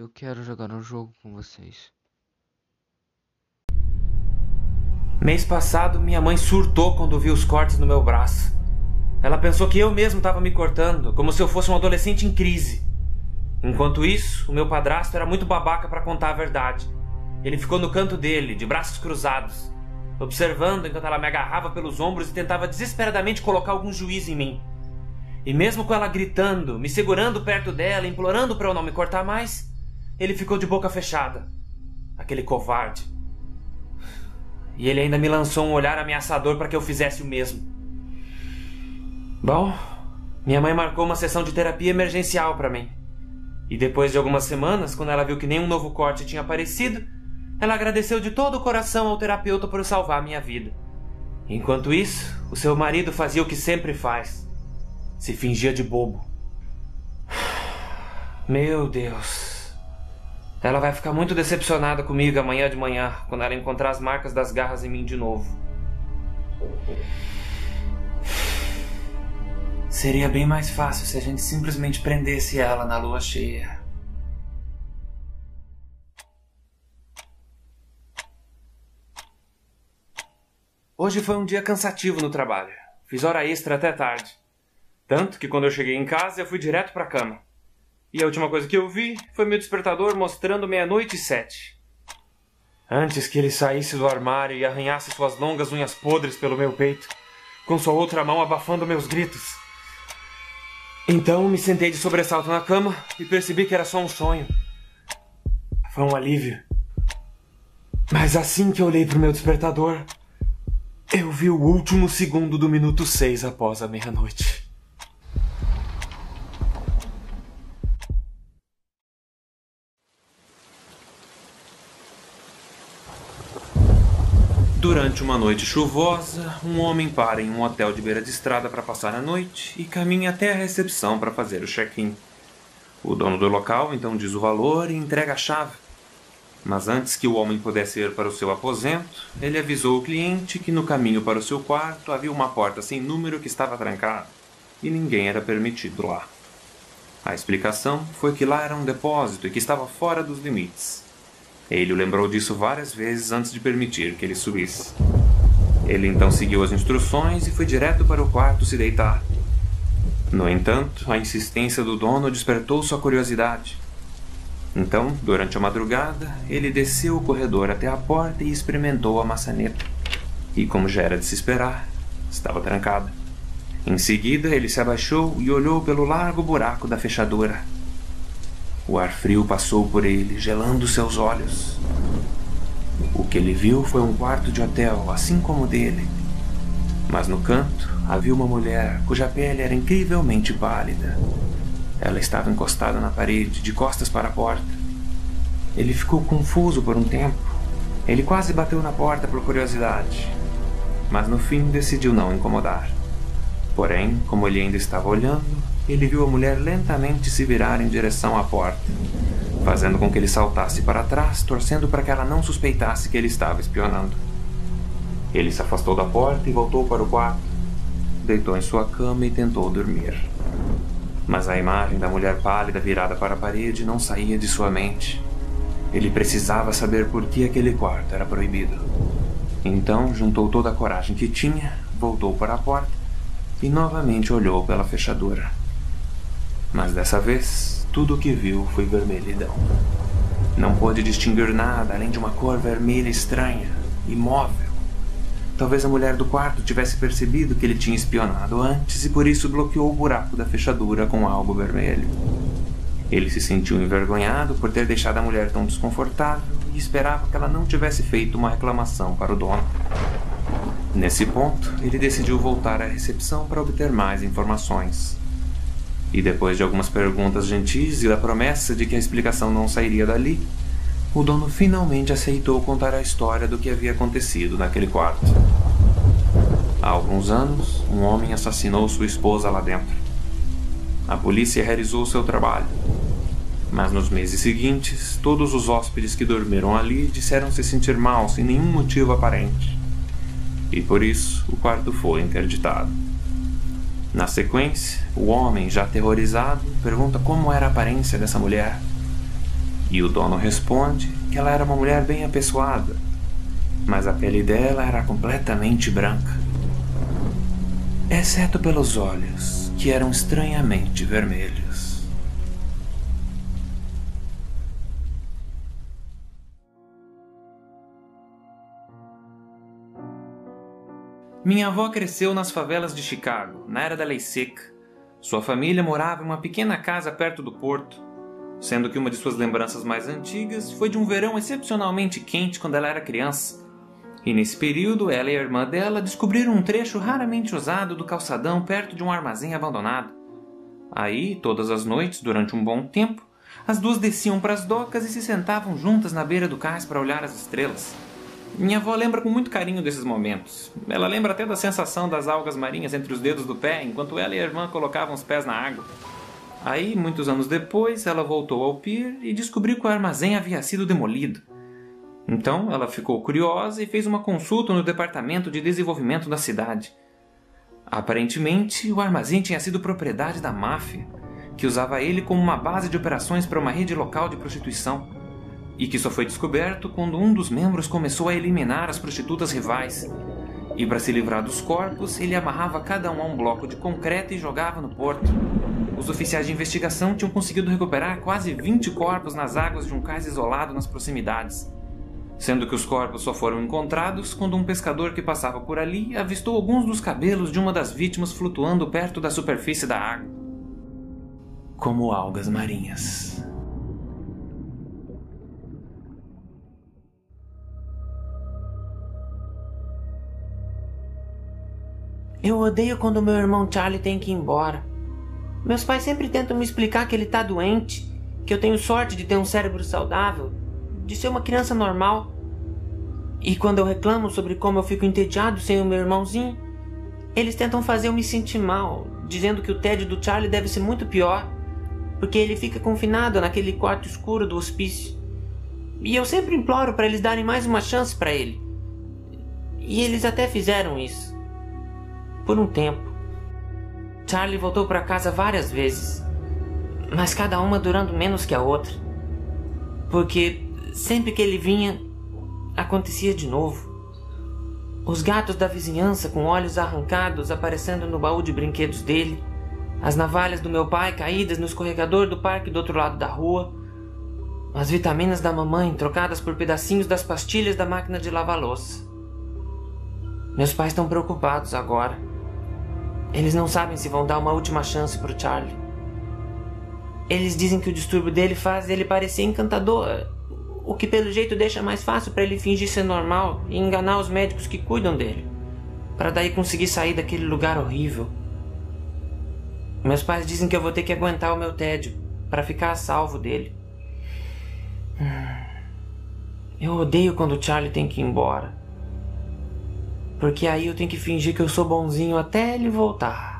Eu quero jogar um jogo com vocês. Mês passado, minha mãe surtou quando viu os cortes no meu braço. Ela pensou que eu mesmo estava me cortando, como se eu fosse um adolescente em crise. Enquanto isso, o meu padrasto era muito babaca para contar a verdade. Ele ficou no canto dele, de braços cruzados, observando enquanto ela me agarrava pelos ombros e tentava desesperadamente colocar algum juízo em mim. E mesmo com ela gritando, me segurando perto dela, implorando para eu não me cortar mais, ele ficou de boca fechada. Aquele covarde. E ele ainda me lançou um olhar ameaçador para que eu fizesse o mesmo. Bom, minha mãe marcou uma sessão de terapia emergencial para mim. E depois de algumas semanas, quando ela viu que nenhum novo corte tinha aparecido, ela agradeceu de todo o coração ao terapeuta por salvar minha vida. Enquanto isso, o seu marido fazia o que sempre faz: se fingia de bobo. Meu Deus. Ela vai ficar muito decepcionada comigo amanhã de manhã, quando ela encontrar as marcas das garras em mim de novo. Seria bem mais fácil se a gente simplesmente prendesse ela na lua cheia. Hoje foi um dia cansativo no trabalho. Fiz hora extra até tarde. Tanto que quando eu cheguei em casa eu fui direto para a cama. E a última coisa que eu vi foi meu despertador mostrando meia-noite e sete. Antes que ele saísse do armário e arranhasse suas longas unhas podres pelo meu peito, com sua outra mão abafando meus gritos. Então me sentei de sobressalto na cama e percebi que era só um sonho. Foi um alívio. Mas assim que eu olhei para o meu despertador, eu vi o último segundo do minuto seis após a meia-noite. Durante uma noite chuvosa, um homem para em um hotel de beira de estrada para passar a noite e caminha até a recepção para fazer o check-in. O dono do local então diz o valor e entrega a chave. Mas antes que o homem pudesse ir para o seu aposento, ele avisou o cliente que no caminho para o seu quarto havia uma porta sem número que estava trancada e ninguém era permitido lá. A explicação foi que lá era um depósito e que estava fora dos limites. Ele o lembrou disso várias vezes antes de permitir que ele subisse. Ele então seguiu as instruções e foi direto para o quarto se deitar. No entanto, a insistência do dono despertou sua curiosidade. Então, durante a madrugada, ele desceu o corredor até a porta e experimentou a maçaneta. E, como já era de se esperar, estava trancada. Em seguida, ele se abaixou e olhou pelo largo buraco da fechadura. O ar frio passou por ele, gelando seus olhos. O que ele viu foi um quarto de hotel, assim como o dele. Mas no canto havia uma mulher cuja pele era incrivelmente pálida. Ela estava encostada na parede, de costas para a porta. Ele ficou confuso por um tempo. Ele quase bateu na porta por curiosidade, mas no fim decidiu não incomodar. Porém, como ele ainda estava olhando, ele viu a mulher lentamente se virar em direção à porta, fazendo com que ele saltasse para trás, torcendo para que ela não suspeitasse que ele estava espionando. Ele se afastou da porta e voltou para o quarto. Deitou em sua cama e tentou dormir. Mas a imagem da mulher pálida virada para a parede não saía de sua mente. Ele precisava saber por que aquele quarto era proibido. Então juntou toda a coragem que tinha, voltou para a porta e novamente olhou pela fechadura. Mas dessa vez, tudo o que viu foi vermelhidão. Não pôde distinguir nada além de uma cor vermelha estranha, imóvel. Talvez a mulher do quarto tivesse percebido que ele tinha espionado antes e por isso bloqueou o buraco da fechadura com algo vermelho. Ele se sentiu envergonhado por ter deixado a mulher tão desconfortável e esperava que ela não tivesse feito uma reclamação para o dono. Nesse ponto, ele decidiu voltar à recepção para obter mais informações. E depois de algumas perguntas gentis e da promessa de que a explicação não sairia dali, o dono finalmente aceitou contar a história do que havia acontecido naquele quarto. Há alguns anos, um homem assassinou sua esposa lá dentro. A polícia realizou seu trabalho. Mas nos meses seguintes, todos os hóspedes que dormiram ali disseram se sentir mal sem nenhum motivo aparente. E por isso, o quarto foi interditado. Na sequência, o homem, já aterrorizado, pergunta como era a aparência dessa mulher. E o dono responde que ela era uma mulher bem apessoada, mas a pele dela era completamente branca, exceto pelos olhos, que eram estranhamente vermelhos. Minha avó cresceu nas favelas de Chicago, na era da lei seca. Sua família morava em uma pequena casa perto do porto, sendo que uma de suas lembranças mais antigas foi de um verão excepcionalmente quente quando ela era criança. E nesse período, ela e a irmã dela descobriram um trecho raramente usado do calçadão perto de um armazém abandonado. Aí, todas as noites, durante um bom tempo, as duas desciam para as docas e se sentavam juntas na beira do cais para olhar as estrelas. Minha avó lembra com muito carinho desses momentos. Ela lembra até da sensação das algas marinhas entre os dedos do pé enquanto ela e a irmã colocavam os pés na água. Aí, muitos anos depois, ela voltou ao pier e descobriu que o armazém havia sido demolido. Então, ela ficou curiosa e fez uma consulta no departamento de desenvolvimento da cidade. Aparentemente, o armazém tinha sido propriedade da máfia, que usava ele como uma base de operações para uma rede local de prostituição, e que só foi descoberto quando um dos membros começou a eliminar as prostitutas rivais. E para se livrar dos corpos, ele amarrava cada um a um bloco de concreto e jogava no porto. Os oficiais de investigação tinham conseguido recuperar quase 20 corpos nas águas de um cais isolado nas proximidades. Sendo que os corpos só foram encontrados quando um pescador que passava por ali avistou alguns dos cabelos de uma das vítimas flutuando perto da superfície da água. Como algas marinhas. Eu odeio quando meu irmão Charlie tem que ir embora. Meus pais sempre tentam me explicar que ele tá doente, que eu tenho sorte de ter um cérebro saudável, de ser uma criança normal. E quando eu reclamo sobre como eu fico entediado sem o meu irmãozinho, eles tentam fazer eu me sentir mal, dizendo que o tédio do Charlie deve ser muito pior, porque ele fica confinado naquele quarto escuro do hospício. E eu sempre imploro para eles darem mais uma chance para ele. E eles até fizeram isso. Por um tempo. Charlie voltou para casa várias vezes, mas cada uma durando menos que a outra. Porque sempre que ele vinha, acontecia de novo. Os gatos da vizinhança com olhos arrancados aparecendo no baú de brinquedos dele, as navalhas do meu pai caídas no escorregador do parque do outro lado da rua, as vitaminas da mamãe trocadas por pedacinhos das pastilhas da máquina de lavar louça. Meus pais estão preocupados agora. Eles não sabem se vão dar uma última chance pro Charlie. Eles dizem que o distúrbio dele faz ele parecer encantador, o que pelo jeito deixa mais fácil para ele fingir ser normal e enganar os médicos que cuidam dele, para daí conseguir sair daquele lugar horrível. Meus pais dizem que eu vou ter que aguentar o meu tédio para ficar a salvo dele. Eu odeio quando o Charlie tem que ir embora. Porque aí eu tenho que fingir que eu sou bonzinho até ele voltar.